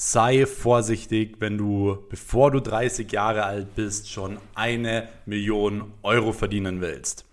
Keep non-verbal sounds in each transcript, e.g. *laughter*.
sei vorsichtig, wenn du, bevor du 30 Jahre alt bist, schon eine Million Euro verdienen willst.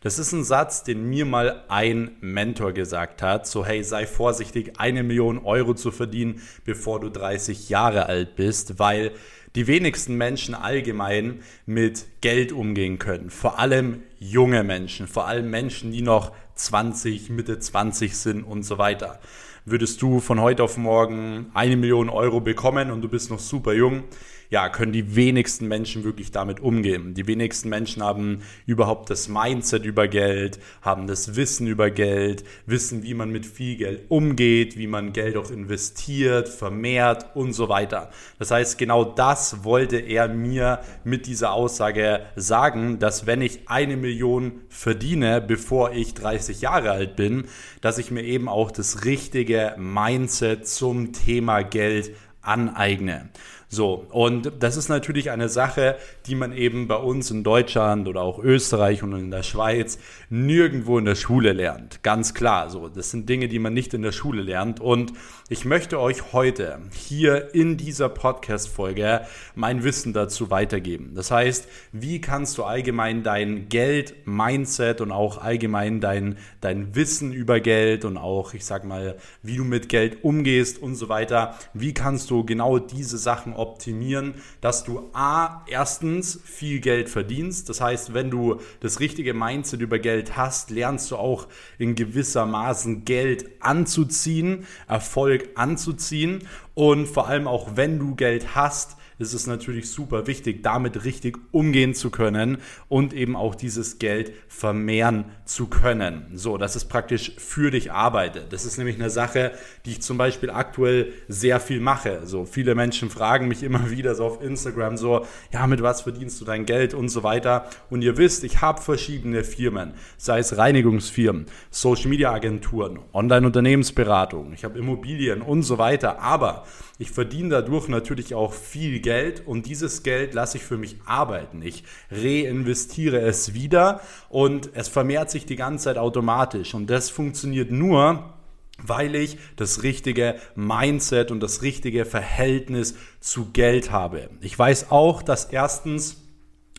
Das ist ein Satz, den mir mal ein Mentor gesagt hat. So, hey, sei vorsichtig, eine Million Euro zu verdienen, bevor du 30 Jahre alt bist, weil die wenigsten Menschen allgemein mit Geld umgehen können. Vor allem junge Menschen, vor allem Menschen, die noch 20, Mitte 20 sind und so weiter. Würdest du von heute auf morgen eine Million Euro bekommen und du bist noch super jung, ja, können die wenigsten Menschen wirklich damit umgehen. Die wenigsten Menschen haben überhaupt das Mindset über Geld, haben das Wissen über Geld, wissen, wie man mit viel Geld umgeht, wie man Geld auch investiert, vermehrt und so weiter. Das heißt, genau das wollte er mir mit dieser Aussage sagen, dass wenn ich eine Million verdiene, bevor ich 30 Jahre alt bin, dass ich mir eben auch das richtige Mindset zum Thema Geld aneigne. So, und das ist natürlich eine Sache, die man eben bei uns in Deutschland oder auch Österreich und in der Schweiz nirgendwo in der Schule lernt. Ganz klar, so. Das sind Dinge, die man nicht in der Schule lernt. Und ich möchte euch heute hier in dieser Podcast-Folge mein Wissen dazu weitergeben. Das heißt, wie kannst du allgemein dein Geld, Mindset und auch allgemein dein, dein Wissen über Geld und auch, ich sag mal, wie du mit Geld umgehst und so weiter, wie kannst du genau diese Sachen optimieren, dass du A, erstens viel Geld verdienst. Das heißt, wenn du das richtige Mindset über Geld hast, lernst du auch in gewisser Maßen Geld anzuziehen, Erfolg anzuziehen. Und vor allem auch wenn du Geld hast, ist es natürlich super wichtig, damit richtig umgehen zu können und eben auch dieses Geld vermehren zu können. So, dass es praktisch für dich arbeitet. Das ist nämlich eine Sache, die ich zum Beispiel aktuell sehr viel mache. So, viele Menschen fragen mich immer *laughs* wieder so auf Instagram so, ja, mit was verdienst du dein Geld und so weiter. Und ihr wisst, ich habe verschiedene Firmen, sei es Reinigungsfirmen, Social Media Agenturen, Online-Unternehmensberatung, ich habe Immobilien und so weiter. Aber ich verdiene dadurch natürlich auch viel Geld und dieses Geld lasse ich für mich arbeiten. Ich reinvestiere es wieder und es vermehrt sich die ganze Zeit automatisch. Und das funktioniert nur, weil ich das richtige Mindset und das richtige Verhältnis zu Geld habe. Ich weiß auch, dass erstens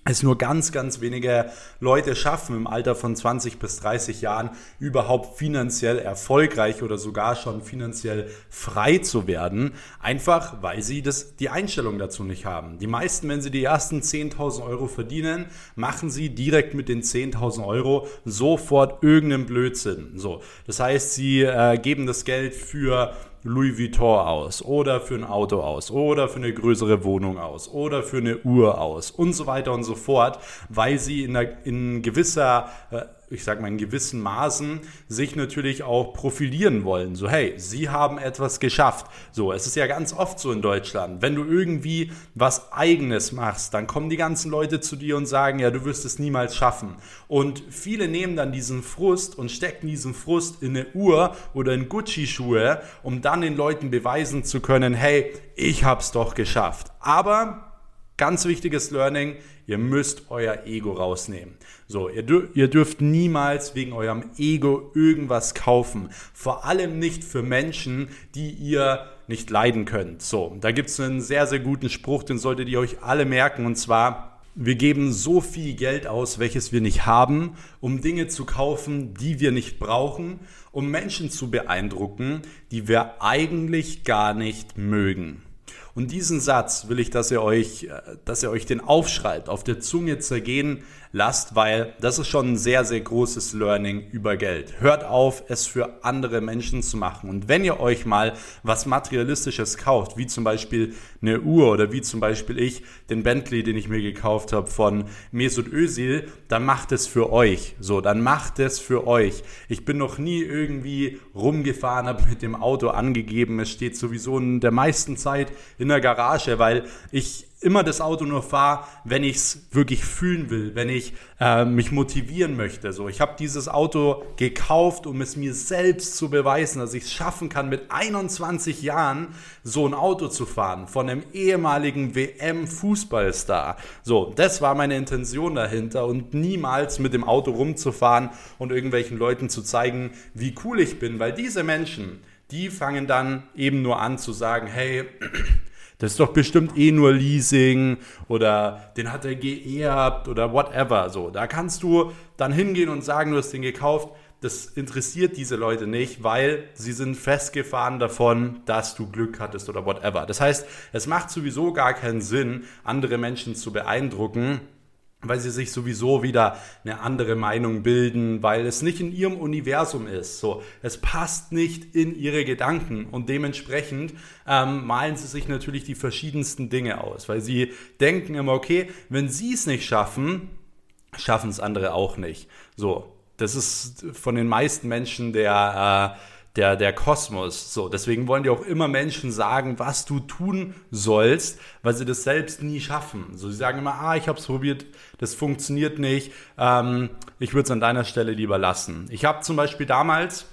es nur ganz, ganz wenige Leute schaffen, im Alter von 20 bis 30 Jahren überhaupt finanziell erfolgreich oder sogar schon finanziell frei zu werden, einfach weil sie das, die Einstellung dazu nicht haben. Die meisten, wenn sie die ersten 10.000 Euro verdienen, machen sie direkt mit den 10.000 Euro sofort irgendeinen Blödsinn. So, das heißt, sie äh, geben das Geld für Louis Vuitton aus oder für ein Auto aus oder für eine größere Wohnung aus oder für eine Uhr aus und so weiter und so fort, weil sie in, einer, in gewisser äh, ich sage mal, in gewissen Maßen sich natürlich auch profilieren wollen. So, hey, sie haben etwas geschafft. So, es ist ja ganz oft so in Deutschland. Wenn du irgendwie was Eigenes machst, dann kommen die ganzen Leute zu dir und sagen, ja, du wirst es niemals schaffen. Und viele nehmen dann diesen Frust und stecken diesen Frust in eine Uhr oder in Gucci-Schuhe, um dann den Leuten beweisen zu können, hey, ich hab's doch geschafft. Aber Ganz wichtiges Learning, ihr müsst euer Ego rausnehmen. So, ihr, ihr, dürft niemals wegen eurem Ego irgendwas kaufen. Vor allem nicht für Menschen, die ihr nicht leiden könnt. So, da gibt es einen sehr, sehr guten Spruch, den solltet ihr euch alle merken. Und zwar, wir geben so viel Geld aus, welches wir nicht haben, um Dinge zu kaufen, die wir nicht brauchen, um Menschen zu beeindrucken, die wir eigentlich gar nicht mögen. Und diesen Satz will ich, dass ihr euch, äh, dass ihr euch den aufschreibt, auf der Zunge zergehen lasst, weil das ist schon ein sehr, sehr großes Learning über Geld. Hört auf, es für andere Menschen zu machen. Und wenn ihr euch mal was Materialistisches kauft, wie zum Beispiel eine Uhr oder wie zum Beispiel ich den Bentley, den ich mir gekauft habe von Mesut Özil, dann macht es für euch. So, dann macht es für euch. Ich bin noch nie irgendwie rumgefahren, habe mit dem Auto angegeben, es steht sowieso in der meisten Zeit der Garage, weil ich immer das Auto nur fahre, wenn ich es wirklich fühlen will, wenn ich äh, mich motivieren möchte. So, ich habe dieses Auto gekauft, um es mir selbst zu beweisen, dass ich es schaffen kann, mit 21 Jahren so ein Auto zu fahren von einem ehemaligen WM-Fußballstar. So, das war meine Intention dahinter und niemals mit dem Auto rumzufahren und irgendwelchen Leuten zu zeigen, wie cool ich bin, weil diese Menschen die fangen dann eben nur an zu sagen, hey, das ist doch bestimmt eh nur Leasing oder den hat er geerbt oder whatever. So, da kannst du dann hingehen und sagen, du hast den gekauft. Das interessiert diese Leute nicht, weil sie sind festgefahren davon, dass du Glück hattest oder whatever. Das heißt, es macht sowieso gar keinen Sinn, andere Menschen zu beeindrucken, weil sie sich sowieso wieder eine andere Meinung bilden, weil es nicht in ihrem Universum ist. So, es passt nicht in ihre Gedanken und dementsprechend ähm, malen sie sich natürlich die verschiedensten Dinge aus, weil sie denken immer, okay, wenn sie es nicht schaffen, schaffen es andere auch nicht. So, das ist von den meisten Menschen der äh, der, der Kosmos. So, deswegen wollen dir auch immer Menschen sagen, was du tun sollst, weil sie das selbst nie schaffen. So, sie sagen immer, ah, ich habe es probiert, das funktioniert nicht. Ähm, ich würde es an deiner Stelle lieber lassen. Ich habe zum Beispiel damals,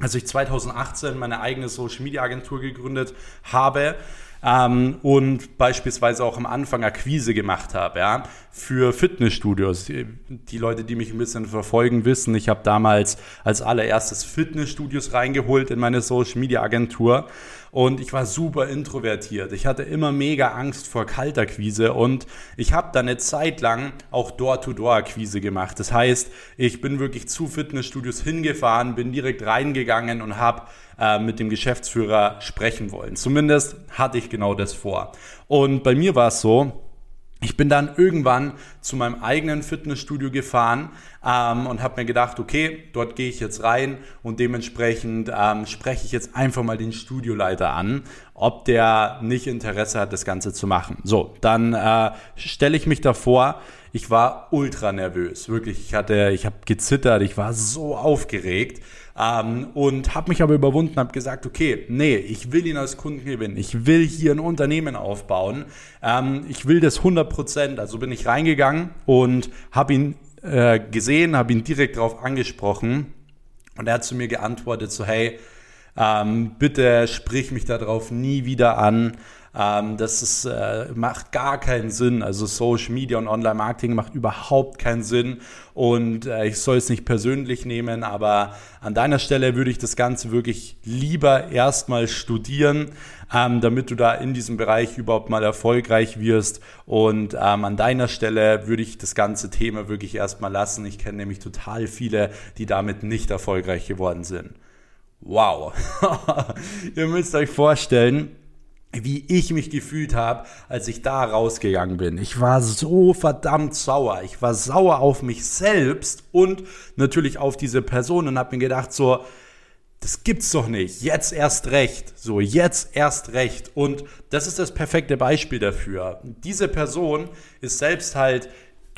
als ich 2018 meine eigene Social Media Agentur gegründet habe, ähm, und beispielsweise auch am Anfang Akquise gemacht habe, ja, für Fitnessstudios. Die, Leute, die mich ein bisschen verfolgen, wissen, ich habe damals als allererstes Fitnessstudios reingeholt in meine Social Media Agentur und ich war super introvertiert. Ich hatte immer mega Angst vor Kaltakquise und ich habe dann eine Zeit lang auch Door-to-Door-Akquise gemacht. Das heißt, ich bin wirklich zu Fitnessstudios hingefahren, bin direkt reingegangen und habe äh, mit dem Geschäftsführer sprechen wollen. Zumindest hatte ich genau das vor. Und bei mir war es so, ich bin dann irgendwann zu meinem eigenen Fitnessstudio gefahren ähm, und habe mir gedacht, okay, dort gehe ich jetzt rein und dementsprechend ähm, spreche ich jetzt einfach mal den Studioleiter an, ob der nicht Interesse hat, das Ganze zu machen. So, dann äh, stelle ich mich davor. Ich war ultra nervös, wirklich. Ich hatte, ich habe gezittert, ich war so aufgeregt ähm, und habe mich aber überwunden, habe gesagt, okay, nee, ich will ihn als Kunden gewinnen, ich will hier ein Unternehmen aufbauen, ähm, ich will das 100%, also bin ich reingegangen und habe ihn äh, gesehen, habe ihn direkt darauf angesprochen. Und er hat zu mir geantwortet, so hey, ähm, bitte sprich mich darauf nie wieder an. Ähm, das ist, äh, macht gar keinen Sinn. Also Social Media und Online-Marketing macht überhaupt keinen Sinn. Und äh, ich soll es nicht persönlich nehmen, aber an deiner Stelle würde ich das Ganze wirklich lieber erstmal studieren, ähm, damit du da in diesem Bereich überhaupt mal erfolgreich wirst. Und ähm, an deiner Stelle würde ich das ganze Thema wirklich erstmal lassen. Ich kenne nämlich total viele, die damit nicht erfolgreich geworden sind. Wow. *laughs* Ihr müsst euch vorstellen, wie ich mich gefühlt habe, als ich da rausgegangen bin. Ich war so verdammt sauer. Ich war sauer auf mich selbst und natürlich auf diese Person und habe mir gedacht, so, das gibt's doch nicht. Jetzt erst recht. So, jetzt erst recht. Und das ist das perfekte Beispiel dafür. Diese Person ist selbst halt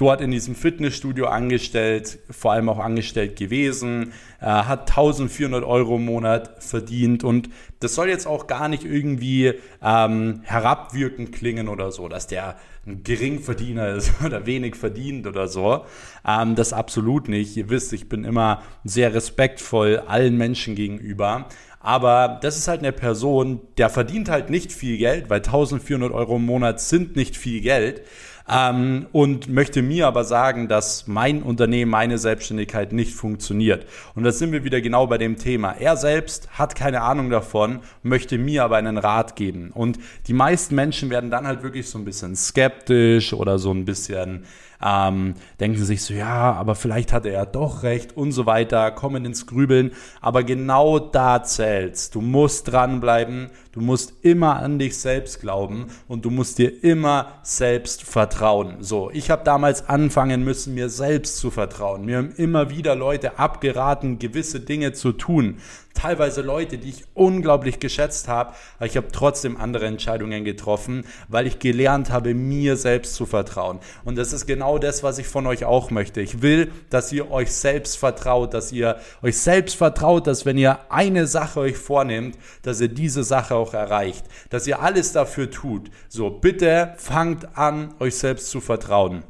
dort in diesem Fitnessstudio angestellt, vor allem auch angestellt gewesen, äh, hat 1400 Euro im Monat verdient und das soll jetzt auch gar nicht irgendwie ähm, herabwirkend klingen oder so, dass der ein Geringverdiener ist *laughs* oder wenig verdient oder so. Ähm, das absolut nicht. Ihr wisst, ich bin immer sehr respektvoll allen Menschen gegenüber. Aber das ist halt eine Person, der verdient halt nicht viel Geld, weil 1400 Euro im Monat sind nicht viel Geld ähm, und möchte mir aber sagen, dass mein Unternehmen, meine Selbstständigkeit nicht funktioniert. Und da sind wir wieder genau bei dem Thema. Er selbst hat keine Ahnung davon, möchte mir aber einen Rat geben. Und die meisten Menschen werden dann halt wirklich so ein bisschen skeptisch oder so ein bisschen ähm, denken sich so, ja, aber vielleicht hatte er doch recht und so weiter, kommen ins Grübeln. Aber genau da zählt's. Du musst dranbleiben, du musst immer an dich selbst glauben und du musst dir immer selbst vertrauen. So, ich habe damals anfangen müssen, mir selbst zu vertrauen. Mir haben immer wieder Leute abgeraten, gewisse Dinge zu tun teilweise Leute, die ich unglaublich geschätzt habe, aber ich habe trotzdem andere Entscheidungen getroffen, weil ich gelernt habe, mir selbst zu vertrauen. Und das ist genau das, was ich von euch auch möchte. Ich will, dass ihr euch selbst vertraut, dass ihr euch selbst vertraut, dass wenn ihr eine Sache euch vornehmt, dass ihr diese Sache auch erreicht, dass ihr alles dafür tut. So, bitte fangt an, euch selbst zu vertrauen.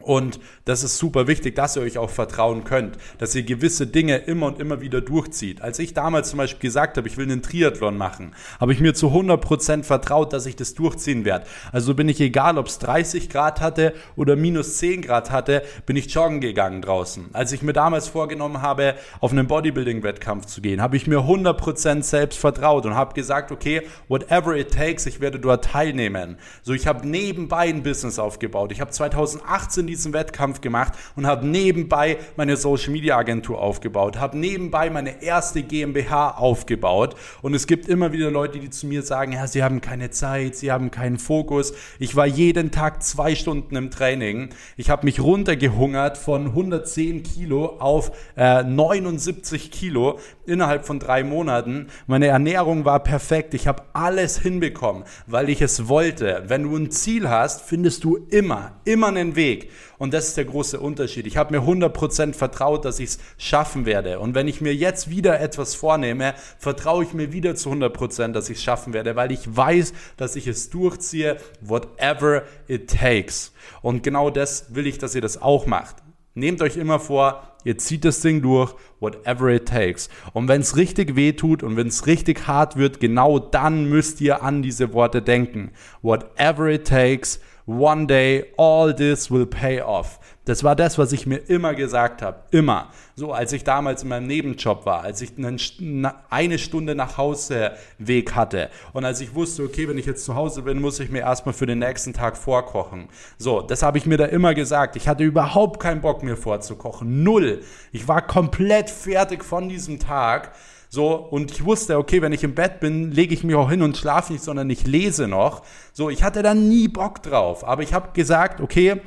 Und das ist super wichtig, dass ihr euch auch vertrauen könnt, dass ihr gewisse Dinge immer und immer wieder durchzieht. Als ich damals zum Beispiel gesagt habe, ich will einen Triathlon machen, habe ich mir zu 100% vertraut, dass ich das durchziehen werde. Also bin ich egal, ob es 30 Grad hatte oder minus 10 Grad hatte, bin ich joggen gegangen draußen. Als ich mir damals vorgenommen habe, auf einen Bodybuilding-Wettkampf zu gehen, habe ich mir 100% selbst vertraut und habe gesagt, okay, whatever it takes, ich werde dort teilnehmen. So, ich habe nebenbei ein Business aufgebaut. Ich habe 2018 diesen Wettkampf gemacht und habe nebenbei meine Social Media Agentur aufgebaut, habe nebenbei meine erste GmbH aufgebaut und es gibt immer wieder Leute, die zu mir sagen, ja, sie haben keine Zeit, sie haben keinen Fokus. Ich war jeden Tag zwei Stunden im Training. Ich habe mich runtergehungert von 110 Kilo auf äh, 79 Kilo innerhalb von drei Monaten. Meine Ernährung war perfekt. Ich habe alles hinbekommen, weil ich es wollte. Wenn du ein Ziel hast, findest du immer, immer einen Weg. Und das ist der große Unterschied. Ich habe mir 100% vertraut, dass ich es schaffen werde. Und wenn ich mir jetzt wieder etwas vornehme, vertraue ich mir wieder zu 100%, dass ich es schaffen werde, weil ich weiß, dass ich es durchziehe, whatever it takes. Und genau das will ich, dass ihr das auch macht. Nehmt euch immer vor, ihr zieht das Ding durch, whatever it takes. Und wenn es richtig weh tut und wenn es richtig hart wird, genau dann müsst ihr an diese Worte denken. Whatever it takes, one day all this will pay off. Das war das, was ich mir immer gesagt habe. Immer. So, als ich damals in meinem Nebenjob war, als ich einen, eine Stunde nach Hause Weg hatte und als ich wusste, okay, wenn ich jetzt zu Hause bin, muss ich mir erstmal für den nächsten Tag vorkochen. So, das habe ich mir da immer gesagt. Ich hatte überhaupt keinen Bock mir vorzukochen. Null. Ich war komplett fertig von diesem Tag. So, und ich wusste, okay, wenn ich im Bett bin, lege ich mich auch hin und schlafe nicht, sondern ich lese noch. So, ich hatte da nie Bock drauf. Aber ich habe gesagt, okay,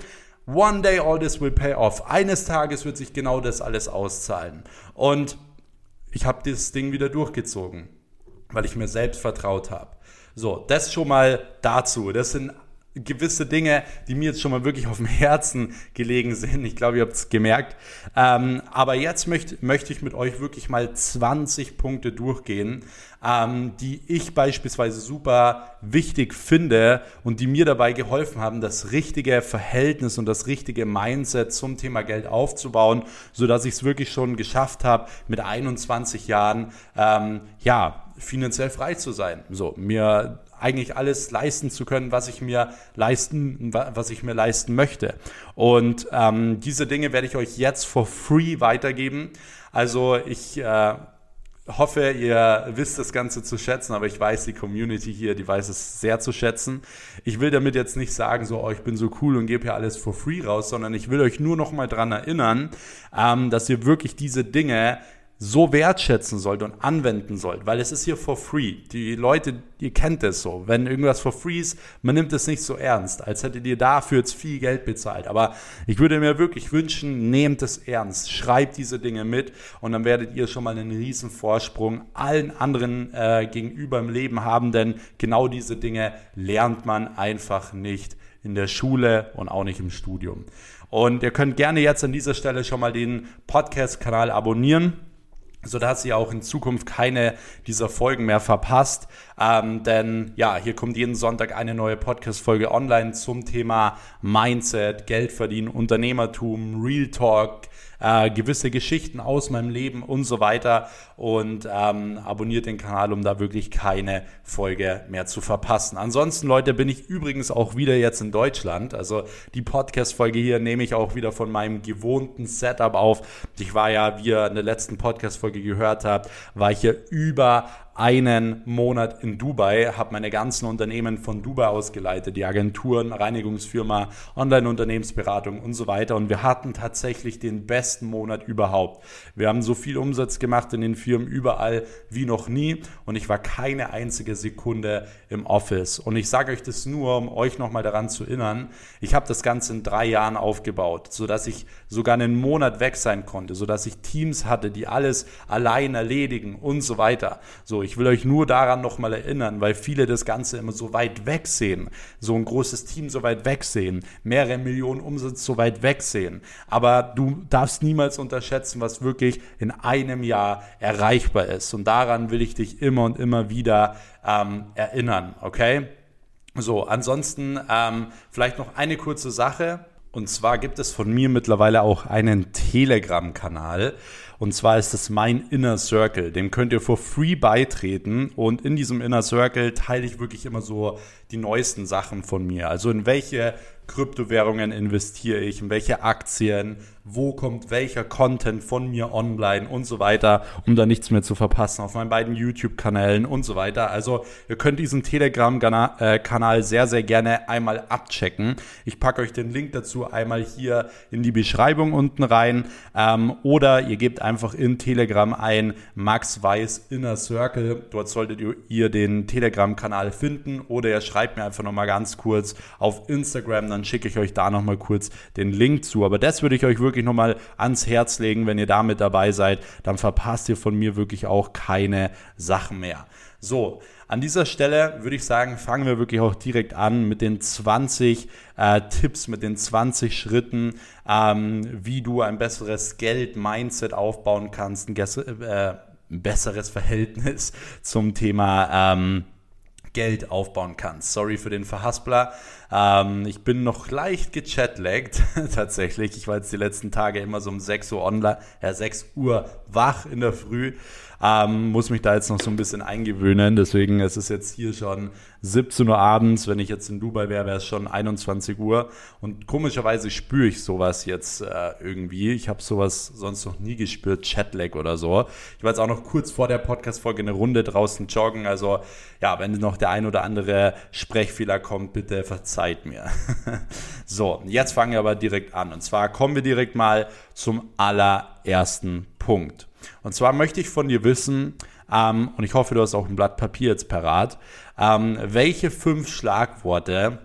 one day all this will pay off. Eines Tages wird sich genau das alles auszahlen. Und ich habe das Ding wieder durchgezogen, weil ich mir selbst vertraut habe. So, das schon mal dazu. Das sind gewisse Dinge, die mir jetzt schon mal wirklich auf dem Herzen gelegen sind. Ich glaube, ihr habt es gemerkt. Ähm, aber jetzt möchte, möchte ich mit euch wirklich mal 20 Punkte durchgehen, ähm, die ich beispielsweise super wichtig finde und die mir dabei geholfen haben, das richtige Verhältnis und das richtige Mindset zum Thema Geld aufzubauen, sodass ich es wirklich schon geschafft habe, mit 21 Jahren ähm, ja finanziell frei zu sein. So, mir eigentlich alles leisten zu können, was ich mir leisten, was ich mir leisten möchte. Und ähm, diese Dinge werde ich euch jetzt for free weitergeben. Also ich äh, hoffe, ihr wisst das Ganze zu schätzen, aber ich weiß, die Community hier, die weiß es sehr zu schätzen. Ich will damit jetzt nicht sagen, so, oh, ich bin so cool und gebe hier alles for free raus, sondern ich will euch nur noch mal dran erinnern, ähm, dass ihr wirklich diese Dinge so wertschätzen sollt und anwenden sollt, weil es ist hier for free. Die Leute, ihr kennt es so. Wenn irgendwas for free ist, man nimmt es nicht so ernst, als hättet ihr dafür jetzt viel Geld bezahlt. Aber ich würde mir wirklich wünschen, nehmt es ernst, schreibt diese Dinge mit und dann werdet ihr schon mal einen riesen Vorsprung allen anderen äh, gegenüber im Leben haben, denn genau diese Dinge lernt man einfach nicht in der Schule und auch nicht im Studium. Und ihr könnt gerne jetzt an dieser Stelle schon mal den Podcast-Kanal abonnieren sodass ihr auch in Zukunft keine dieser Folgen mehr verpasst. Ähm, denn ja, hier kommt jeden Sonntag eine neue Podcast-Folge online zum Thema Mindset, Geld verdienen, Unternehmertum, Real Talk, äh, gewisse Geschichten aus meinem Leben und so weiter. Und ähm, abonniert den Kanal, um da wirklich keine Folge mehr zu verpassen. Ansonsten, Leute, bin ich übrigens auch wieder jetzt in Deutschland. Also die Podcast-Folge hier nehme ich auch wieder von meinem gewohnten Setup auf. Ich war ja, wie ihr in der letzten Podcast-Folge gehört habt, war ich hier über einen Monat in Dubai, habe meine ganzen Unternehmen von Dubai ausgeleitet, die Agenturen, Reinigungsfirma, Online-Unternehmensberatung und so weiter. Und wir hatten tatsächlich den besten Monat überhaupt. Wir haben so viel Umsatz gemacht in den Firmen überall wie noch nie und ich war keine einzige Sekunde im Office. Und ich sage euch das nur, um euch nochmal daran zu erinnern, ich habe das Ganze in drei Jahren aufgebaut, sodass ich sogar einen Monat weg sein konnte, sodass ich Teams hatte, die alles allein erledigen und so weiter. So, ich will euch nur daran nochmal erinnern, weil viele das Ganze immer so weit weg sehen, so ein großes Team so weit weg sehen, mehrere Millionen Umsatz so weit weg sehen. Aber du darfst niemals unterschätzen, was wirklich in einem Jahr erreichbar ist. Und daran will ich dich immer und immer wieder ähm, erinnern, okay? So, ansonsten ähm, vielleicht noch eine kurze Sache. Und zwar gibt es von mir mittlerweile auch einen Telegram-Kanal. Und zwar ist es mein Inner Circle. Dem könnt ihr for free beitreten. Und in diesem Inner Circle teile ich wirklich immer so die neuesten Sachen von mir. Also in welche Kryptowährungen investiere ich, in welche Aktien, wo kommt welcher Content von mir online und so weiter, um da nichts mehr zu verpassen auf meinen beiden YouTube-Kanälen und so weiter. Also ihr könnt diesen Telegram-Kanal sehr, sehr gerne einmal abchecken. Ich packe euch den Link dazu einmal hier in die Beschreibung unten rein ähm, oder ihr gebt einfach in Telegram ein Max Weiß Inner Circle. Dort solltet ihr den Telegram-Kanal finden oder ihr schreibt mir einfach nochmal ganz kurz auf Instagram, dann schicke ich euch da nochmal kurz den Link zu. Aber das würde ich euch wirklich nochmal ans Herz legen, wenn ihr damit dabei seid, dann verpasst ihr von mir wirklich auch keine Sachen mehr. So, an dieser Stelle würde ich sagen, fangen wir wirklich auch direkt an mit den 20 äh, Tipps, mit den 20 Schritten, ähm, wie du ein besseres Geld-Mindset aufbauen kannst, ein, äh, besseres Verhältnis *laughs* zum Thema ähm, Geld aufbauen kannst. Sorry für den Verhaspler. Ähm, ich bin noch leicht gechatlaggt, *laughs* tatsächlich. Ich war jetzt die letzten Tage immer so um 6 Uhr online, ja, 6 Uhr wach in der Früh. Ähm, muss mich da jetzt noch so ein bisschen eingewöhnen. Deswegen ist es jetzt hier schon 17 Uhr abends. Wenn ich jetzt in Dubai wäre, wäre es schon 21 Uhr. Und komischerweise spüre ich sowas jetzt äh, irgendwie. Ich habe sowas sonst noch nie gespürt, Chatlag oder so. Ich war jetzt auch noch kurz vor der Podcast-Folge eine Runde draußen joggen. Also ja, wenn noch der ein oder andere Sprechfehler kommt, bitte verzeiht mir. *laughs* so, jetzt fangen wir aber direkt an. Und zwar kommen wir direkt mal zum allerersten Punkt. Und zwar möchte ich von dir wissen, ähm, und ich hoffe, du hast auch ein Blatt Papier jetzt parat, ähm, welche fünf Schlagworte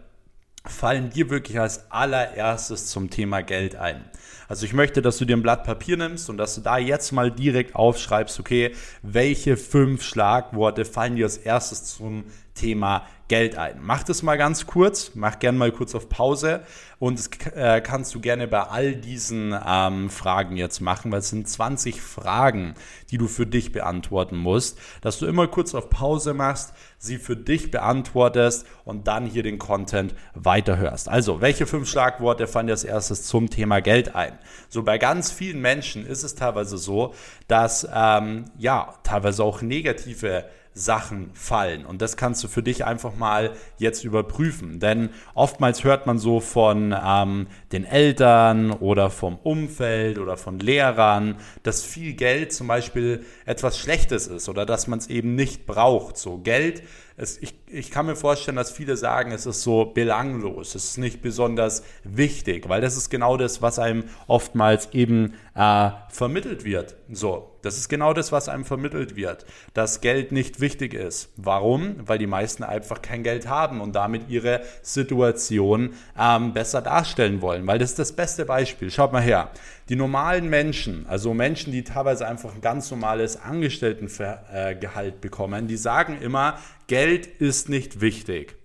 fallen dir wirklich als allererstes zum Thema Geld ein? Also ich möchte, dass du dir ein Blatt Papier nimmst und dass du da jetzt mal direkt aufschreibst, okay, welche fünf Schlagworte fallen dir als erstes zum Thema Geld ein. Mach das mal ganz kurz, mach gerne mal kurz auf Pause und das äh, kannst du gerne bei all diesen ähm, Fragen jetzt machen, weil es sind 20 Fragen, die du für dich beantworten musst, dass du immer kurz auf Pause machst, sie für dich beantwortest und dann hier den Content weiterhörst. Also, welche fünf Schlagworte fallen dir als erstes zum Thema Geld ein? So bei ganz vielen Menschen ist es teilweise so, dass ähm, ja teilweise auch negative Sachen fallen. Und das kannst du für dich einfach mal jetzt überprüfen. Denn oftmals hört man so von ähm, den Eltern oder vom Umfeld oder von Lehrern, dass viel Geld zum Beispiel etwas Schlechtes ist oder dass man es eben nicht braucht. So Geld es, ich, ich kann mir vorstellen, dass viele sagen, es ist so belanglos, es ist nicht besonders wichtig, weil das ist genau das, was einem oftmals eben äh, vermittelt wird. So, das ist genau das, was einem vermittelt wird, dass Geld nicht wichtig ist. Warum? Weil die meisten einfach kein Geld haben und damit ihre Situation ähm, besser darstellen wollen. Weil das ist das beste Beispiel. Schaut mal her. Die normalen Menschen, also Menschen, die teilweise einfach ein ganz normales Angestelltengehalt bekommen, die sagen immer, Geld ist nicht wichtig.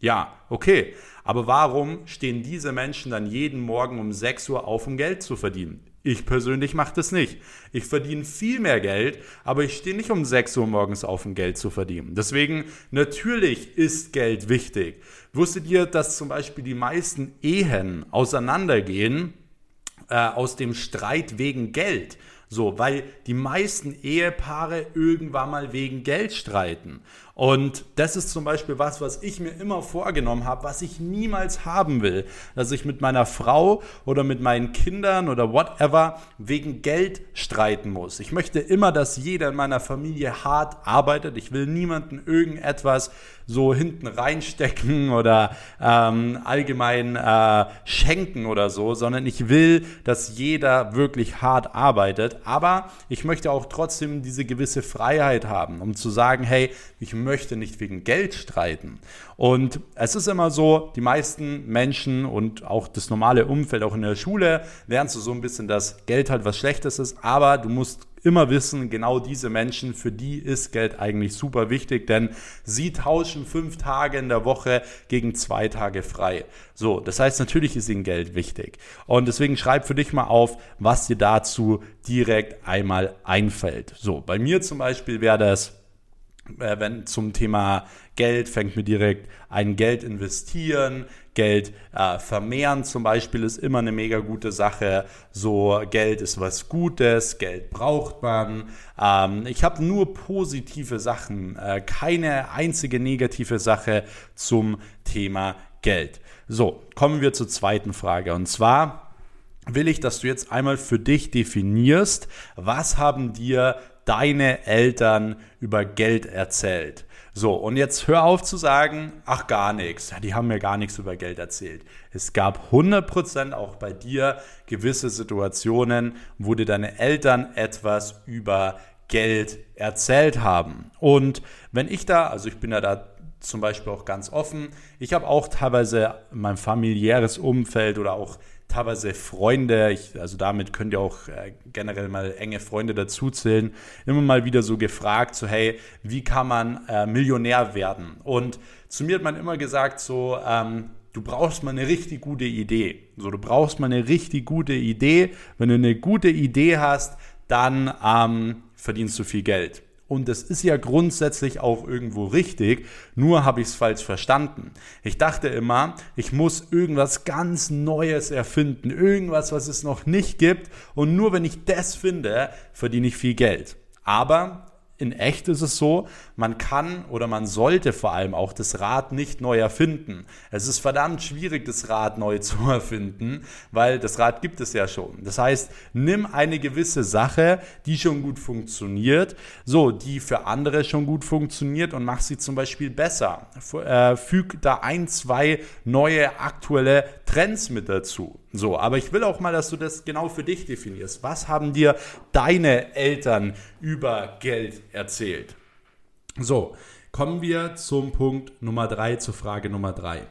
Ja, okay. Aber warum stehen diese Menschen dann jeden Morgen um 6 Uhr auf, um Geld zu verdienen? Ich persönlich mache das nicht. Ich verdiene viel mehr Geld, aber ich stehe nicht um 6 Uhr morgens auf, um Geld zu verdienen. Deswegen, natürlich ist Geld wichtig. Wusstet ihr, dass zum Beispiel die meisten Ehen auseinandergehen äh, aus dem Streit wegen Geld? So, weil die meisten Ehepaare irgendwann mal wegen Geld streiten. Und das ist zum Beispiel was, was ich mir immer vorgenommen habe, was ich niemals haben will, dass ich mit meiner Frau oder mit meinen Kindern oder whatever wegen Geld streiten muss. Ich möchte immer, dass jeder in meiner Familie hart arbeitet. Ich will niemanden irgendetwas so hinten reinstecken *laughs* oder ähm, allgemein äh, schenken oder so, sondern ich will, dass jeder wirklich hart arbeitet. Aber ich möchte auch trotzdem diese gewisse Freiheit haben, um zu sagen, hey, ich möchte möchte nicht wegen Geld streiten. Und es ist immer so, die meisten Menschen und auch das normale Umfeld, auch in der Schule, lernst du so ein bisschen, dass Geld halt was Schlechtes ist, aber du musst immer wissen, genau diese Menschen, für die ist Geld eigentlich super wichtig, denn sie tauschen fünf Tage in der Woche gegen zwei Tage frei. So, das heißt, natürlich ist ihnen Geld wichtig. Und deswegen schreib für dich mal auf, was dir dazu direkt einmal einfällt. So, bei mir zum Beispiel wäre das wenn zum Thema Geld fängt mir direkt ein Geld investieren, Geld äh, vermehren zum Beispiel ist immer eine mega gute Sache. So Geld ist was Gutes, Geld braucht man. Ähm, ich habe nur positive Sachen, äh, keine einzige negative Sache zum Thema Geld. So, kommen wir zur zweiten Frage und zwar will ich, dass du jetzt einmal für dich definierst, was haben dir deine Eltern über Geld erzählt? So, und jetzt hör auf zu sagen, ach gar nichts, die haben mir gar nichts über Geld erzählt. Es gab 100% auch bei dir gewisse Situationen, wo dir deine Eltern etwas über Geld erzählt haben. Und wenn ich da, also ich bin ja da zum Beispiel auch ganz offen, ich habe auch teilweise mein familiäres Umfeld oder auch teilweise Freunde, ich, also damit könnt ihr auch äh, generell mal enge Freunde dazuzählen, immer mal wieder so gefragt, so hey, wie kann man äh, Millionär werden? Und zu mir hat man immer gesagt, so, ähm, du brauchst mal eine richtig gute Idee. So, du brauchst mal eine richtig gute Idee. Wenn du eine gute Idee hast, dann ähm, verdienst du viel Geld. Und das ist ja grundsätzlich auch irgendwo richtig, nur habe ich es falsch verstanden. Ich dachte immer, ich muss irgendwas ganz Neues erfinden, irgendwas, was es noch nicht gibt. Und nur wenn ich das finde, verdiene ich viel Geld. Aber in echt ist es so, man kann oder man sollte vor allem auch das Rad nicht neu erfinden. Es ist verdammt schwierig, das Rad neu *laughs* zu erfinden, weil das Rad gibt es ja schon. Das heißt, nimm eine gewisse Sache, die schon gut funktioniert, so, die für andere schon gut funktioniert und mach sie zum Beispiel besser. Äh, füg da ein, zwei neue aktuelle Trends mit dazu. So, aber ich will auch mal, dass du das genau für dich definierst. Was haben dir deine Eltern über Geld erzählt? So, kommen wir zum Punkt Nummer drei, zur Frage Nummer drei.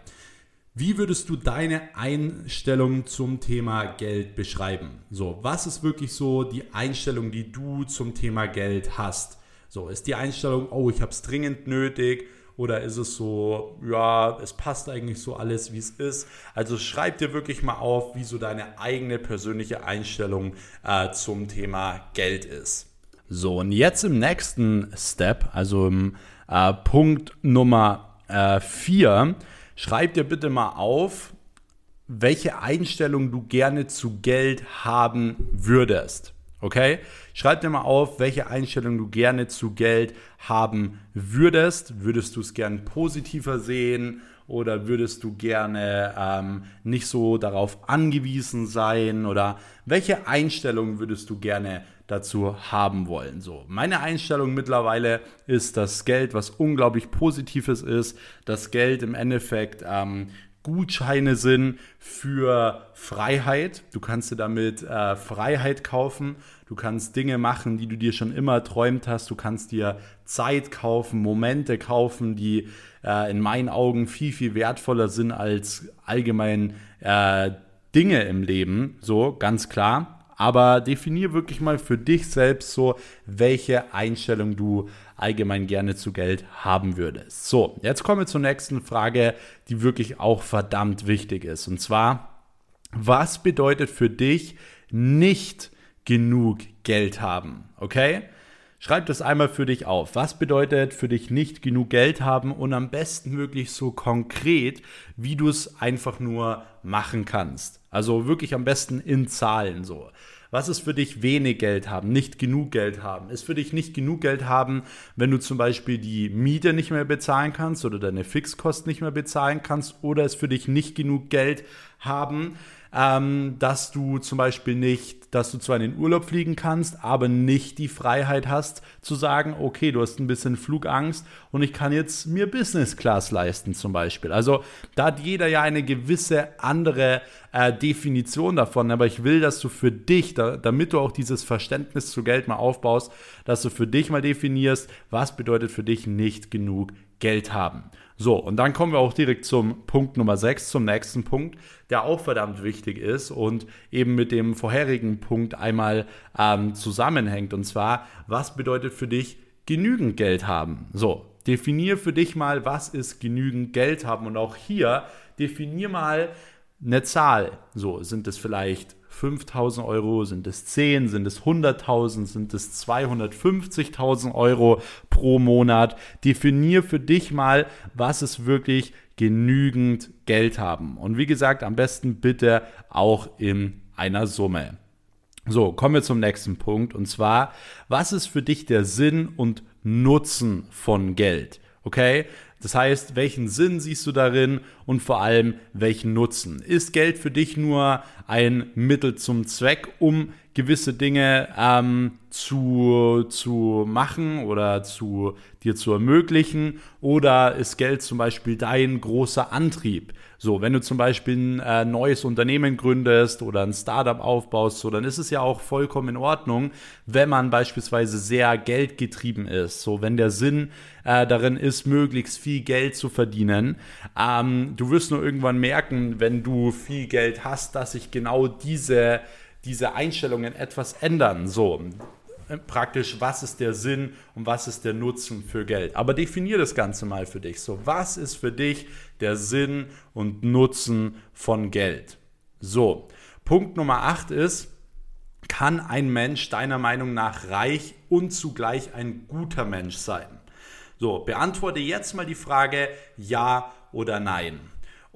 Wie würdest du deine Einstellung zum Thema Geld beschreiben? So, was ist wirklich so die Einstellung, die du zum Thema Geld hast? So, ist die Einstellung, oh, ich habe es dringend nötig, oder ist es so, ja, es passt eigentlich so alles, wie es ist? Also schreib dir wirklich mal auf, wie so deine eigene persönliche Einstellung äh, zum Thema Geld ist. So, und jetzt im nächsten Step, also im äh, Punkt Nummer 4, äh, schreib dir bitte mal auf, welche Einstellung du gerne zu Geld haben würdest. Okay? Schreib dir mal auf, welche Einstellung du gerne zu Geld haben würdest. Würdest du es gern positiver sehen oder würdest du gerne ähm, nicht so darauf angewiesen sein oder welche Einstellung würdest du gerne dazu haben wollen? So, meine Einstellung mittlerweile ist, dass Geld was unglaublich Positives ist, dass Geld im Endeffekt ähm, Gutscheine sind für Freiheit. Du kannst dir damit äh, Freiheit kaufen. Du kannst Dinge machen, die du dir schon immer träumt hast. Du kannst dir Zeit kaufen, Momente kaufen, die äh, in meinen Augen viel, viel wertvoller sind als allgemein äh, Dinge im Leben. So, ganz klar. Aber definier wirklich mal für dich selbst so, welche Einstellung du allgemein gerne zu Geld haben würdest. So, jetzt kommen wir zur nächsten Frage, die wirklich auch verdammt wichtig ist. Und zwar, was bedeutet für dich nicht genug Geld haben? Okay? Schreib das einmal für dich auf. Was bedeutet für dich nicht genug Geld haben und am besten wirklich so konkret, wie du es einfach nur machen kannst. Also wirklich am besten in Zahlen so. Was ist für dich wenig Geld haben, nicht genug Geld haben? Ist für dich nicht genug Geld haben, wenn du zum Beispiel die Miete nicht mehr bezahlen kannst oder deine Fixkosten nicht mehr bezahlen kannst? Oder ist für dich nicht genug Geld haben, ähm, dass du zum Beispiel nicht, dass du zwar in den Urlaub fliegen kannst, aber nicht die Freiheit hast zu sagen, okay, du hast ein bisschen Flugangst und ich kann jetzt mir Business Class leisten zum Beispiel. Also da hat jeder ja eine gewisse andere äh, Definition davon, aber ich will, dass du für dich, da, damit du auch dieses Verständnis zu Geld mal aufbaust, dass du für dich mal definierst, was bedeutet für dich nicht genug Geld haben. So, und dann kommen wir auch direkt zum Punkt Nummer 6, zum nächsten Punkt, der auch verdammt wichtig ist und eben mit dem vorherigen Punkt einmal ähm, zusammenhängt. Und zwar, was bedeutet für dich genügend Geld haben? So, definier für dich mal, was ist genügend Geld haben. Und auch hier definier mal eine Zahl. So, sind es vielleicht 5000 Euro? Sind es 10? Sind es 100.000? Sind es 250.000 Euro pro Monat? Definier für dich mal, was ist wirklich genügend Geld haben. Und wie gesagt, am besten bitte auch in einer Summe. So, kommen wir zum nächsten Punkt. Und zwar, was ist für dich der Sinn und Nutzen von Geld? Okay? Das heißt, welchen Sinn siehst du darin und vor allem welchen Nutzen? Ist Geld für dich nur ein Mittel zum Zweck, um gewisse Dinge ähm, zu, zu machen oder zu dir zu ermöglichen? Oder ist Geld zum Beispiel dein großer Antrieb? So, wenn du zum Beispiel ein äh, neues Unternehmen gründest oder ein Startup aufbaust, so, dann ist es ja auch vollkommen in Ordnung, wenn man beispielsweise sehr geldgetrieben ist. So, wenn der Sinn äh, darin ist, möglichst viel Geld zu verdienen. Ähm, du wirst nur irgendwann merken, wenn du viel Geld hast, dass sich genau diese, diese Einstellungen etwas ändern. So, praktisch, was ist der Sinn und was ist der Nutzen für Geld. Aber definier das Ganze mal für dich. So, was ist für dich der Sinn und Nutzen von Geld? So, Punkt Nummer 8 ist, kann ein Mensch deiner Meinung nach reich und zugleich ein guter Mensch sein? So, beantworte jetzt mal die Frage ja oder nein.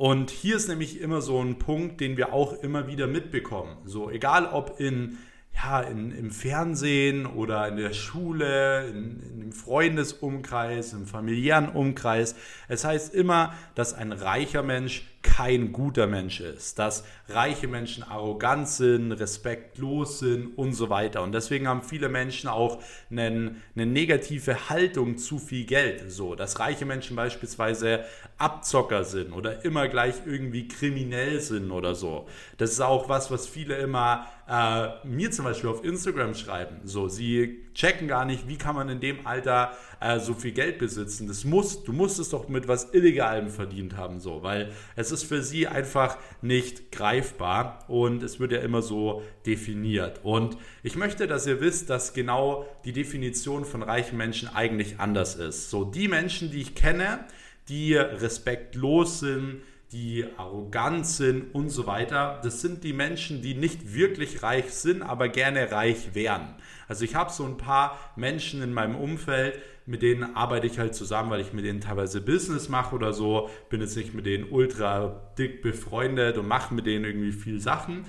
Und hier ist nämlich immer so ein Punkt, den wir auch immer wieder mitbekommen. So, egal ob in ja, in, im Fernsehen oder in der Schule, in, in einem Freundesumkreis, im familiären Umkreis. Es heißt immer, dass ein reicher Mensch kein guter Mensch ist, dass reiche Menschen arrogant sind, respektlos sind und so weiter. Und deswegen haben viele Menschen auch einen, eine negative Haltung zu viel Geld. So, dass reiche Menschen beispielsweise Abzocker sind oder immer gleich irgendwie kriminell sind oder so. Das ist auch was, was viele immer äh, mir zum Beispiel auf Instagram schreiben. So, sie checken gar nicht, wie kann man in dem Alter äh, so viel Geld besitzen. Das muss, du musst es doch mit was Illegalem verdient haben, so, weil es ist für sie einfach nicht greifbar und es wird ja immer so definiert. Und ich möchte, dass ihr wisst, dass genau die Definition von reichen Menschen eigentlich anders ist. So, die Menschen, die ich kenne, die respektlos sind, die arrogant sind und so weiter. Das sind die Menschen, die nicht wirklich reich sind, aber gerne reich wären. Also ich habe so ein paar Menschen in meinem Umfeld, mit denen arbeite ich halt zusammen, weil ich mit denen teilweise Business mache oder so. Bin jetzt nicht mit denen ultra dick befreundet und mache mit denen irgendwie viel Sachen.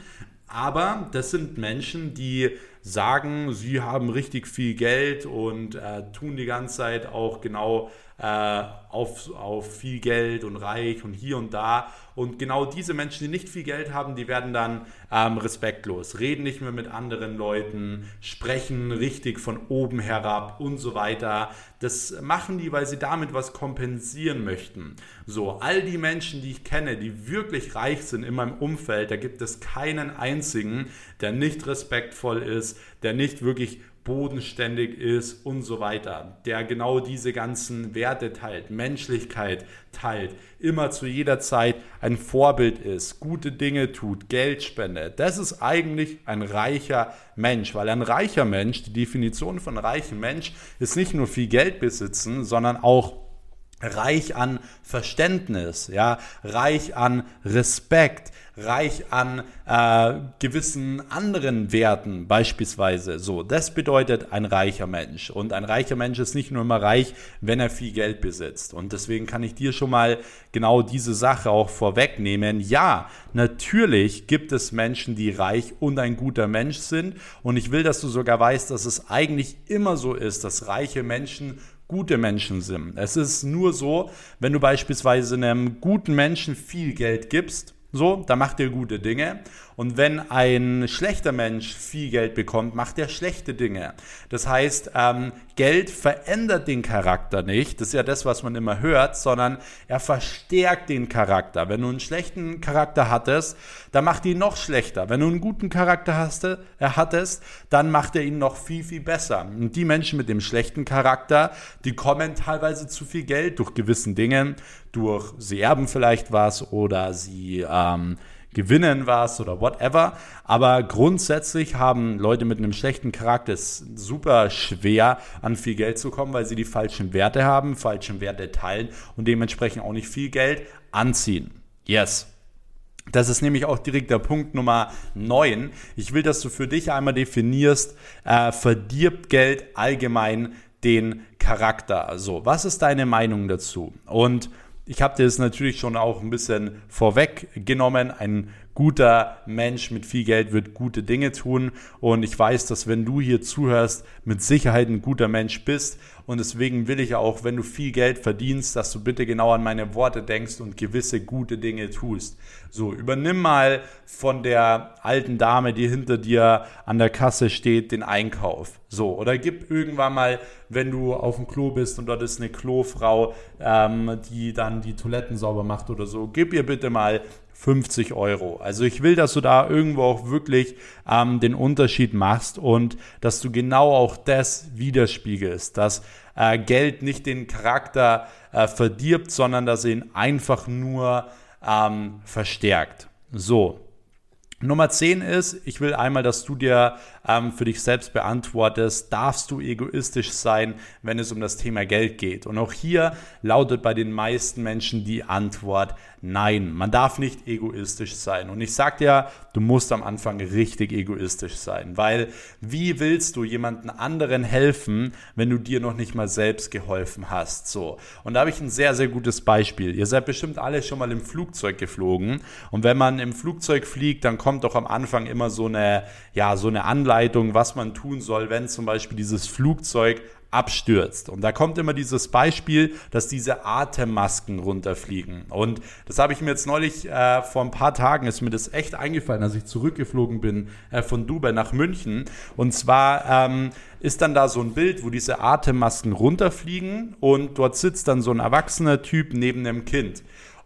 Aber das sind Menschen, die sagen, sie haben richtig viel Geld und äh, tun die ganze Zeit auch genau äh, auf, auf viel Geld und reich und hier und da. Und genau diese Menschen, die nicht viel Geld haben, die werden dann ähm, respektlos, reden nicht mehr mit anderen Leuten, sprechen richtig von oben herab und so weiter. Das machen die, weil sie damit was kompensieren möchten. So, all die Menschen, die ich kenne, die wirklich reich sind in meinem Umfeld, da gibt es keinen einzigen, der nicht respektvoll ist, der nicht wirklich bodenständig ist und so weiter, der genau diese ganzen Werte teilt, Menschlichkeit teilt, immer zu jeder Zeit ein Vorbild ist, gute Dinge tut, Geld spendet. Das ist eigentlich ein reicher Mensch, weil ein reicher Mensch, die Definition von reichem Mensch ist nicht nur viel Geld besitzen, sondern auch reich an Verständnis, ja, reich an Respekt, reich an äh, gewissen anderen Werten beispielsweise. So, das bedeutet ein reicher Mensch. Und ein reicher Mensch ist nicht nur immer reich, wenn er viel Geld besitzt. Und deswegen kann ich dir schon mal genau diese Sache auch vorwegnehmen. Ja, natürlich gibt es Menschen, die reich und ein guter Mensch sind. Und ich will, dass du sogar weißt, dass es eigentlich immer so ist, dass reiche Menschen gute Menschen sind. Es ist nur so, wenn du beispielsweise einem guten Menschen viel Geld gibst, so, da macht er gute Dinge. Und wenn ein schlechter Mensch viel Geld bekommt, macht er schlechte Dinge. Das heißt, ähm, Geld verändert den Charakter nicht. Das ist ja das, was man immer hört, sondern er verstärkt den Charakter. Wenn du einen schlechten Charakter hattest, dann macht ihn noch schlechter. Wenn du einen guten Charakter hast, äh, hattest, dann macht er ihn noch viel, viel besser. Und die Menschen mit dem schlechten Charakter, die kommen teilweise zu viel Geld durch gewissen Dingen, durch sie erben vielleicht was oder sie ähm, gewinnen was oder whatever. Aber grundsätzlich haben Leute mit einem schlechten Charakter es super schwer, an viel Geld zu kommen, weil sie die falschen Werte haben, falschen Werte teilen und dementsprechend auch nicht viel Geld anziehen. Yes. Das ist nämlich auch direkt der Punkt Nummer 9. Ich will, dass du für dich einmal definierst, äh, verdirbt Geld allgemein den Charakter. Also, was ist deine Meinung dazu? Und ich habe dir das natürlich schon auch ein bisschen vorweggenommen. Ein guter Mensch mit viel Geld wird gute Dinge tun. Und ich weiß, dass wenn du hier zuhörst, mit Sicherheit ein guter Mensch bist. Und deswegen will ich auch, wenn du viel Geld verdienst, dass du bitte genau an meine Worte denkst und gewisse gute Dinge tust. So, übernimm mal von der alten Dame, die hinter dir an der Kasse steht, den Einkauf. So, oder gib irgendwann mal, wenn du auf dem Klo bist und dort ist eine Klofrau, ähm, die dann die Toiletten sauber macht oder so, gib ihr bitte mal 50 Euro. Also ich will, dass du da irgendwo auch wirklich ähm, den Unterschied machst und dass du genau auch das widerspiegelst, dass äh, Geld nicht den Charakter äh, verdirbt, sondern dass ihn einfach nur ähm, verstärkt. So. Nummer 10 ist, ich will einmal, dass du dir ähm, für dich selbst beantwortest, darfst du egoistisch sein, wenn es um das Thema Geld geht? Und auch hier lautet bei den meisten Menschen die Antwort nein. Man darf nicht egoistisch sein. Und ich sag dir, du musst am Anfang richtig egoistisch sein, weil wie willst du jemanden anderen helfen, wenn du dir noch nicht mal selbst geholfen hast? So. Und da habe ich ein sehr, sehr gutes Beispiel. Ihr seid bestimmt alle schon mal im Flugzeug geflogen. Und wenn man im Flugzeug fliegt, dann kommt doch am Anfang immer so eine, ja, so eine Anleitung Anleitung, was man tun soll, wenn zum Beispiel dieses Flugzeug abstürzt. Und da kommt immer dieses Beispiel, dass diese Atemmasken runterfliegen. Und das habe ich mir jetzt neulich äh, vor ein paar Tagen, ist mir das echt eingefallen, als ich zurückgeflogen bin äh, von Dubai nach München. Und zwar ähm, ist dann da so ein Bild, wo diese Atemmasken runterfliegen und dort sitzt dann so ein erwachsener Typ neben einem Kind.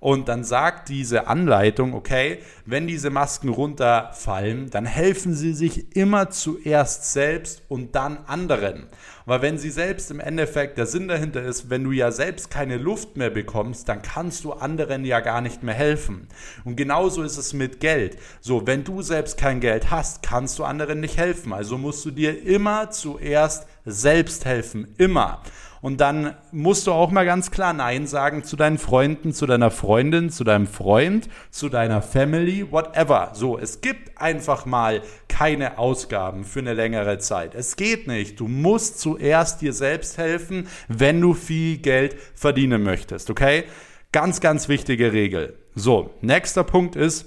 Und dann sagt diese Anleitung, okay, wenn diese Masken runterfallen, dann helfen sie sich immer zuerst selbst und dann anderen. Weil wenn sie selbst im Endeffekt, der Sinn dahinter ist, wenn du ja selbst keine Luft mehr bekommst, dann kannst du anderen ja gar nicht mehr helfen. Und genauso ist es mit Geld. So, wenn du selbst kein Geld hast, kannst du anderen nicht helfen. Also musst du dir immer zuerst selbst helfen. Immer. Und dann musst du auch mal ganz klar Nein sagen zu deinen Freunden, zu deiner Freundin, zu deinem Freund, zu deiner Family, whatever. So, es gibt einfach mal keine Ausgaben für eine längere Zeit. Es geht nicht. Du musst zuerst dir selbst helfen, wenn du viel Geld verdienen möchtest. Okay? Ganz, ganz wichtige Regel. So, nächster Punkt ist,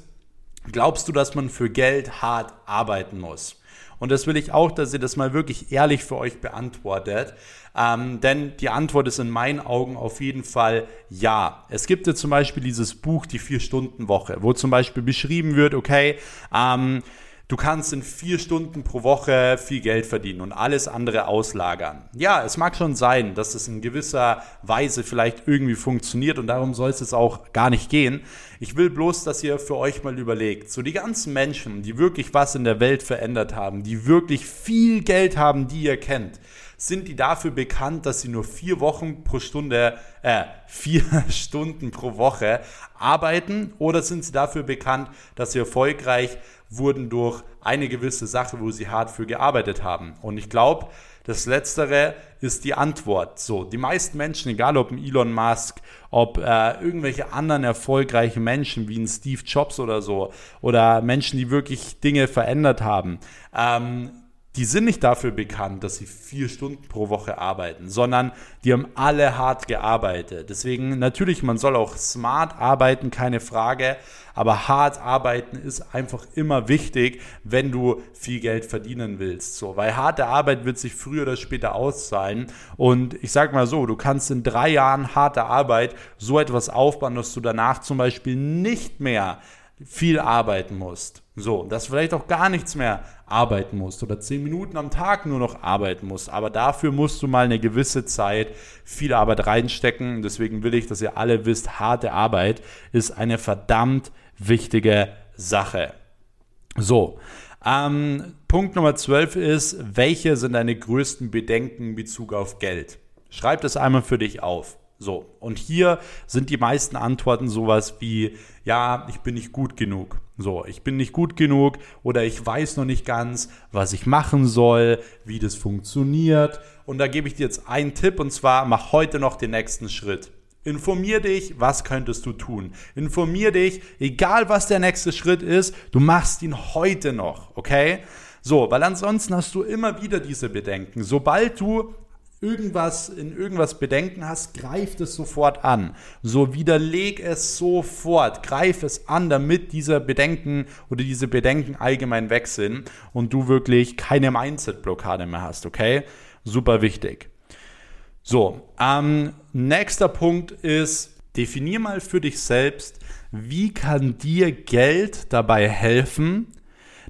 glaubst du, dass man für Geld hart arbeiten muss? Und das will ich auch, dass ihr das mal wirklich ehrlich für euch beantwortet. Ähm, denn die Antwort ist in meinen Augen auf jeden Fall ja. Es gibt ja zum Beispiel dieses Buch, die Vier-Stunden-Woche, wo zum Beispiel beschrieben wird, okay, ähm, du kannst in vier Stunden pro Woche viel Geld verdienen und alles andere auslagern. Ja, es mag schon sein, dass es in gewisser Weise vielleicht irgendwie funktioniert und darum soll es auch gar nicht gehen. Ich will bloß, dass ihr für euch mal überlegt, so die ganzen Menschen, die wirklich was in der Welt verändert haben, die wirklich viel Geld haben, die ihr kennt, sind die dafür bekannt, dass sie nur vier Wochen pro Stunde, äh, vier *laughs* Stunden pro Woche arbeiten oder sind sie dafür bekannt, dass sie erfolgreich wurden durch eine gewisse Sache, wo sie hart für gearbeitet haben. Und ich glaube, das Letztere ist die Antwort. So, die meisten Menschen, egal ob ein Elon Musk, ob äh, irgendwelche anderen erfolgreichen Menschen wie ein Steve Jobs oder so, oder Menschen, die wirklich Dinge verändert haben, ähm, die sind nicht dafür bekannt, dass sie vier Stunden pro Woche arbeiten, sondern die haben alle hart gearbeitet. Deswegen natürlich, man soll auch smart arbeiten, keine Frage, aber hart arbeiten ist einfach immer wichtig, wenn du viel Geld verdienen willst. So, weil harte Arbeit wird sich früher oder später auszahlen. Und ich sag mal so, du kannst in drei Jahren harte Arbeit so etwas aufbauen, dass du danach zum Beispiel nicht mehr viel arbeiten musst. So, dass vielleicht auch gar nichts mehr arbeiten musst oder zehn Minuten am Tag nur noch arbeiten musst. Aber dafür musst du mal eine gewisse Zeit viel Arbeit reinstecken. Deswegen will ich, dass ihr alle wisst, harte Arbeit ist eine verdammt wichtige Sache. So, ähm, Punkt Nummer 12 ist, welche sind deine größten Bedenken in Bezug auf Geld? Schreib das einmal für dich auf. So, und hier sind die meisten Antworten sowas wie, ja, ich bin nicht gut genug. So, ich bin nicht gut genug oder ich weiß noch nicht ganz, was ich machen soll, wie das funktioniert. Und da gebe ich dir jetzt einen Tipp und zwar mach heute noch den nächsten Schritt. Informier dich, was könntest du tun. Informier dich, egal was der nächste Schritt ist, du machst ihn heute noch, okay? So, weil ansonsten hast du immer wieder diese Bedenken. Sobald du irgendwas in irgendwas Bedenken hast, greif es sofort an. So widerleg es sofort, greif es an, damit diese Bedenken oder diese Bedenken allgemein weg sind und du wirklich keine Mindset-Blockade mehr hast, okay? Super wichtig. So, ähm, nächster Punkt ist, definier mal für dich selbst, wie kann dir Geld dabei helfen,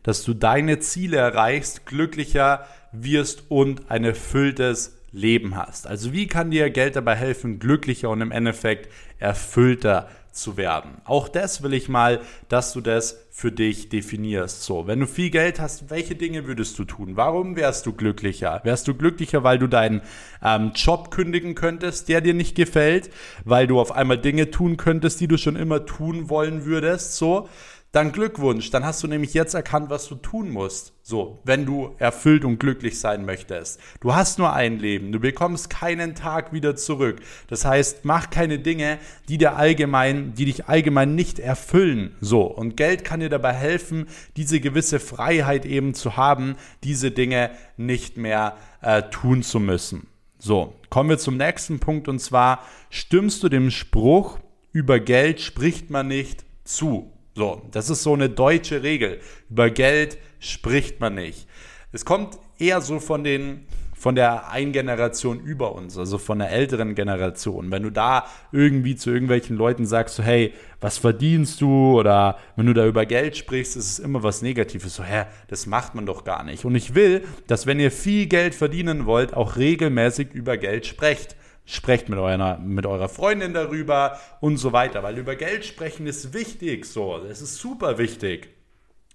dass du deine Ziele erreichst, glücklicher wirst und ein erfülltes Leben hast. Also wie kann dir Geld dabei helfen, glücklicher und im Endeffekt erfüllter zu werden? Auch das will ich mal, dass du das für dich definierst. So, wenn du viel Geld hast, welche Dinge würdest du tun? Warum wärst du glücklicher? Wärst du glücklicher, weil du deinen ähm, Job kündigen könntest, der dir nicht gefällt, weil du auf einmal Dinge tun könntest, die du schon immer tun wollen würdest? So, dann Glückwunsch, dann hast du nämlich jetzt erkannt, was du tun musst. So, wenn du erfüllt und glücklich sein möchtest. Du hast nur ein Leben, du bekommst keinen Tag wieder zurück. Das heißt, mach keine Dinge, die dir allgemein, die dich allgemein nicht erfüllen. So, und Geld kann dir dabei helfen, diese gewisse Freiheit eben zu haben, diese Dinge nicht mehr äh, tun zu müssen. So, kommen wir zum nächsten Punkt und zwar stimmst du dem Spruch, über Geld spricht man nicht zu. So, das ist so eine deutsche Regel. Über Geld spricht man nicht. Es kommt eher so von den von der einen Generation über uns, also von der älteren Generation. Wenn du da irgendwie zu irgendwelchen Leuten sagst, so, hey, was verdienst du? Oder wenn du da über Geld sprichst, ist es immer was Negatives. So, hä, das macht man doch gar nicht. Und ich will, dass wenn ihr viel Geld verdienen wollt, auch regelmäßig über Geld sprecht sprecht mit eurer, mit eurer Freundin darüber und so weiter. Weil über Geld sprechen ist wichtig, so. Es ist super wichtig.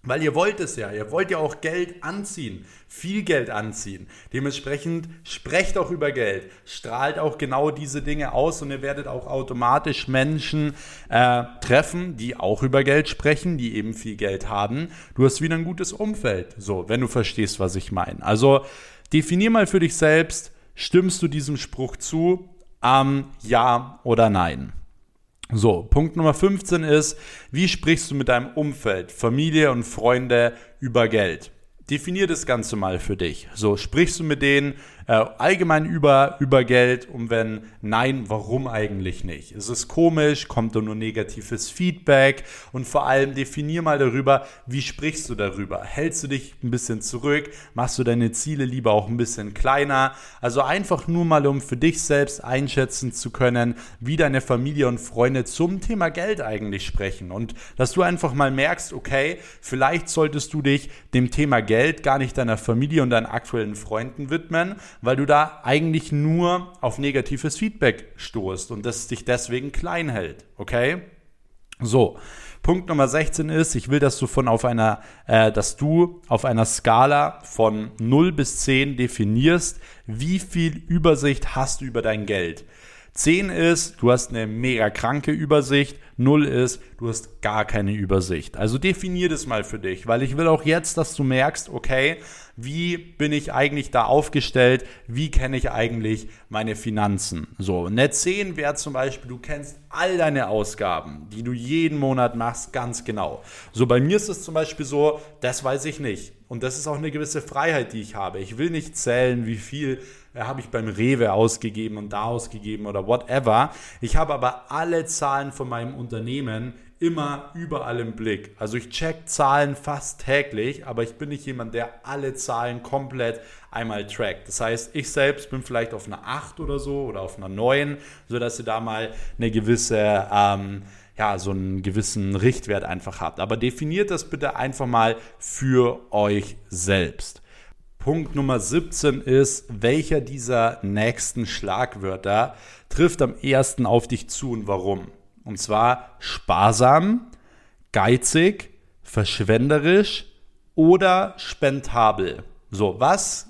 Weil ihr wollt es ja, ihr wollt ja auch Geld anziehen, viel Geld anziehen. Dementsprechend sprecht auch über Geld, strahlt auch genau diese Dinge aus und ihr werdet auch automatisch Menschen äh, treffen, die auch über Geld sprechen, die eben viel Geld haben. Du hast wieder ein gutes Umfeld, so, wenn du verstehst, was ich meine. Also definier mal für dich selbst, Stimmst du diesem Spruch zu? Ähm, ja oder nein? So, Punkt Nummer 15 ist, wie sprichst du mit deinem Umfeld, Familie und Freunde über Geld? Definier das Ganze mal für dich. So, sprichst du mit denen äh, allgemein über, über Geld und wenn nein, warum eigentlich nicht? Ist es komisch? Kommt da nur negatives Feedback? Und vor allem definier mal darüber, wie sprichst du darüber? Hältst du dich ein bisschen zurück? Machst du deine Ziele lieber auch ein bisschen kleiner? Also einfach nur mal, um für dich selbst einschätzen zu können, wie deine Familie und Freunde zum Thema Geld eigentlich sprechen. Und dass du einfach mal merkst, okay, vielleicht solltest du dich dem Thema Geld gar nicht deiner Familie und deinen aktuellen Freunden widmen, weil du da eigentlich nur auf negatives Feedback stoßt und das dich deswegen klein hält. Okay? So. Punkt Nummer 16 ist, ich will, dass du von auf einer, äh, dass du auf einer Skala von 0 bis 10 definierst, wie viel Übersicht hast du über dein Geld. 10 ist, du hast eine mega kranke Übersicht. 0 ist, du hast gar keine Übersicht. Also definier das mal für dich, weil ich will auch jetzt, dass du merkst, okay, wie bin ich eigentlich da aufgestellt? Wie kenne ich eigentlich meine Finanzen? So, Net 10 wäre zum Beispiel, du kennst all deine Ausgaben, die du jeden Monat machst, ganz genau. So, bei mir ist es zum Beispiel so, das weiß ich nicht. Und das ist auch eine gewisse Freiheit, die ich habe. Ich will nicht zählen, wie viel habe ich beim Rewe ausgegeben und da ausgegeben oder whatever. Ich habe aber alle Zahlen von meinem Unternehmen immer überall im Blick. Also ich check Zahlen fast täglich, aber ich bin nicht jemand, der alle Zahlen komplett einmal trackt. Das heißt, ich selbst bin vielleicht auf einer 8 oder so oder auf einer 9, sodass ihr da mal eine gewisse ähm, ja, so einen gewissen Richtwert einfach habt. Aber definiert das bitte einfach mal für euch selbst. Punkt Nummer 17 ist, welcher dieser nächsten Schlagwörter trifft am ersten auf dich zu und warum? Und zwar sparsam, geizig, verschwenderisch oder spendabel. So, was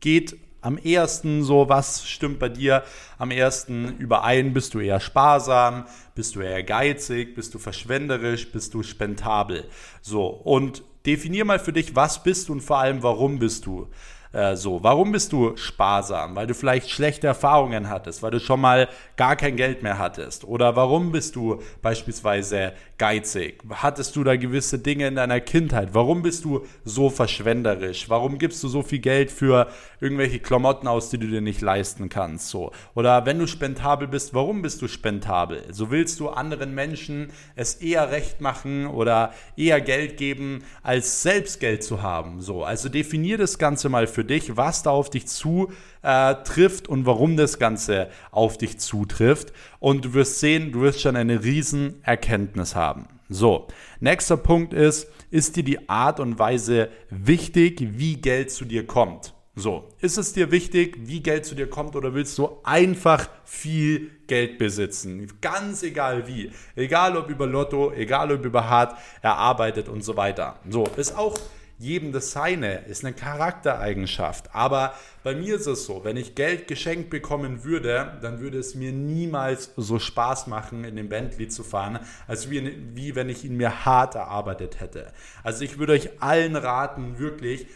geht am ehesten so, was stimmt bei dir am ersten überein? Bist du eher sparsam? Bist du eher geizig? Bist du verschwenderisch? Bist du spendabel? So, und definier mal für dich, was bist du und vor allem, warum bist du. Äh, so? Warum bist du sparsam? Weil du vielleicht schlechte Erfahrungen hattest, weil du schon mal gar kein Geld mehr hattest. Oder warum bist du beispielsweise geizig? Hattest du da gewisse Dinge in deiner Kindheit? Warum bist du so verschwenderisch? Warum gibst du so viel Geld für irgendwelche Klamotten aus, die du dir nicht leisten kannst? So. Oder wenn du spendabel bist, warum bist du spendabel? So willst du anderen Menschen es eher recht machen oder eher Geld geben, als selbst Geld zu haben. So. Also definier das Ganze mal für dich, was da auf dich zutrifft äh, und warum das Ganze auf dich zutrifft. Und du wirst sehen, du wirst schon eine riesen Erkenntnis haben. So, nächster Punkt ist, ist dir die Art und Weise wichtig, wie Geld zu dir kommt? So, ist es dir wichtig, wie Geld zu dir kommt oder willst du einfach viel Geld besitzen? Ganz egal wie. Egal ob über Lotto, egal ob über hart erarbeitet und so weiter. So, ist auch jedem das Seine, ist eine Charaktereigenschaft. Aber bei mir ist es so, wenn ich Geld geschenkt bekommen würde, dann würde es mir niemals so Spaß machen, in den Bentley zu fahren, als wie, wie wenn ich ihn mir hart erarbeitet hätte. Also ich würde euch allen raten, wirklich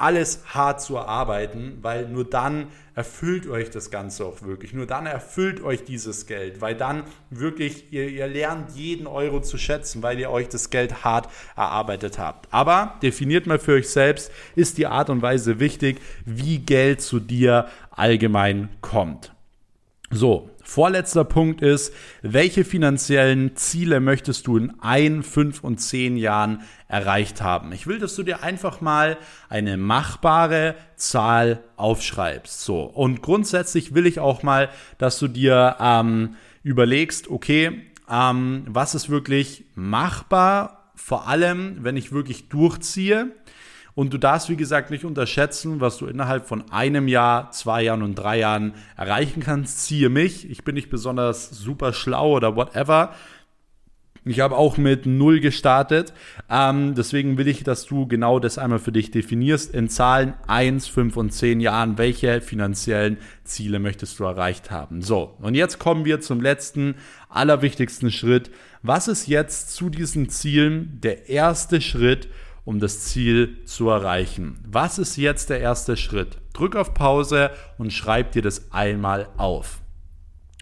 alles hart zu erarbeiten, weil nur dann erfüllt euch das Ganze auch wirklich. Nur dann erfüllt euch dieses Geld, weil dann wirklich ihr, ihr lernt jeden Euro zu schätzen, weil ihr euch das Geld hart erarbeitet habt. Aber definiert mal für euch selbst, ist die Art und Weise wichtig, wie Geld zu dir allgemein kommt. So, vorletzter Punkt ist, welche finanziellen Ziele möchtest du in ein, fünf und zehn Jahren erreicht haben? Ich will, dass du dir einfach mal eine machbare Zahl aufschreibst. So, und grundsätzlich will ich auch mal, dass du dir ähm, überlegst, okay, ähm, was ist wirklich machbar, vor allem, wenn ich wirklich durchziehe und du darfst, wie gesagt, nicht unterschätzen, was du innerhalb von einem Jahr, zwei Jahren und drei Jahren erreichen kannst. Ziehe mich. Ich bin nicht besonders super schlau oder whatever. Ich habe auch mit null gestartet. Ähm, deswegen will ich, dass du genau das einmal für dich definierst. In Zahlen 1, 5 und 10 Jahren, welche finanziellen Ziele möchtest du erreicht haben? So, und jetzt kommen wir zum letzten, allerwichtigsten Schritt. Was ist jetzt zu diesen Zielen der erste Schritt, um das Ziel zu erreichen. Was ist jetzt der erste Schritt? Drück auf Pause und schreib dir das einmal auf.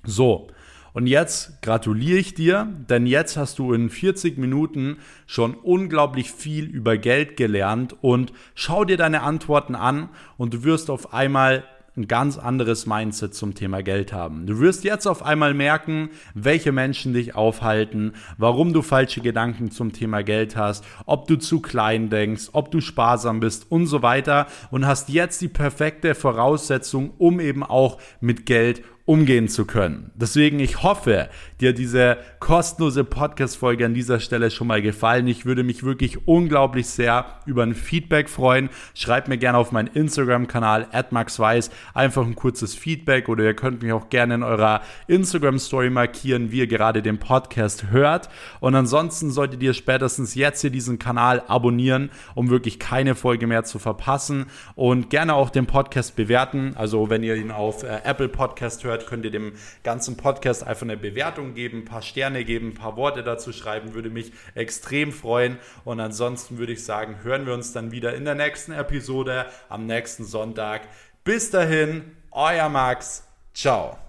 So, und jetzt gratuliere ich dir, denn jetzt hast du in 40 Minuten schon unglaublich viel über Geld gelernt und schau dir deine Antworten an und du wirst auf einmal ein ganz anderes Mindset zum Thema Geld haben. Du wirst jetzt auf einmal merken, welche Menschen dich aufhalten, warum du falsche Gedanken zum Thema Geld hast, ob du zu klein denkst, ob du sparsam bist und so weiter und hast jetzt die perfekte Voraussetzung, um eben auch mit Geld umgehen zu können. Deswegen, ich hoffe, dir diese kostenlose Podcast-Folge an dieser Stelle schon mal gefallen. Ich würde mich wirklich unglaublich sehr über ein Feedback freuen. Schreibt mir gerne auf meinen Instagram-Kanal @maxweiss einfach ein kurzes Feedback oder ihr könnt mich auch gerne in eurer Instagram-Story markieren, wie ihr gerade den Podcast hört. Und ansonsten solltet ihr spätestens jetzt hier diesen Kanal abonnieren, um wirklich keine Folge mehr zu verpassen und gerne auch den Podcast bewerten. Also wenn ihr ihn auf äh, Apple Podcast hört, hört, könnt ihr dem ganzen Podcast einfach eine Bewertung geben, ein paar Sterne geben, ein paar Worte dazu schreiben, würde mich extrem freuen. Und ansonsten würde ich sagen, hören wir uns dann wieder in der nächsten Episode am nächsten Sonntag. Bis dahin, euer Max. Ciao.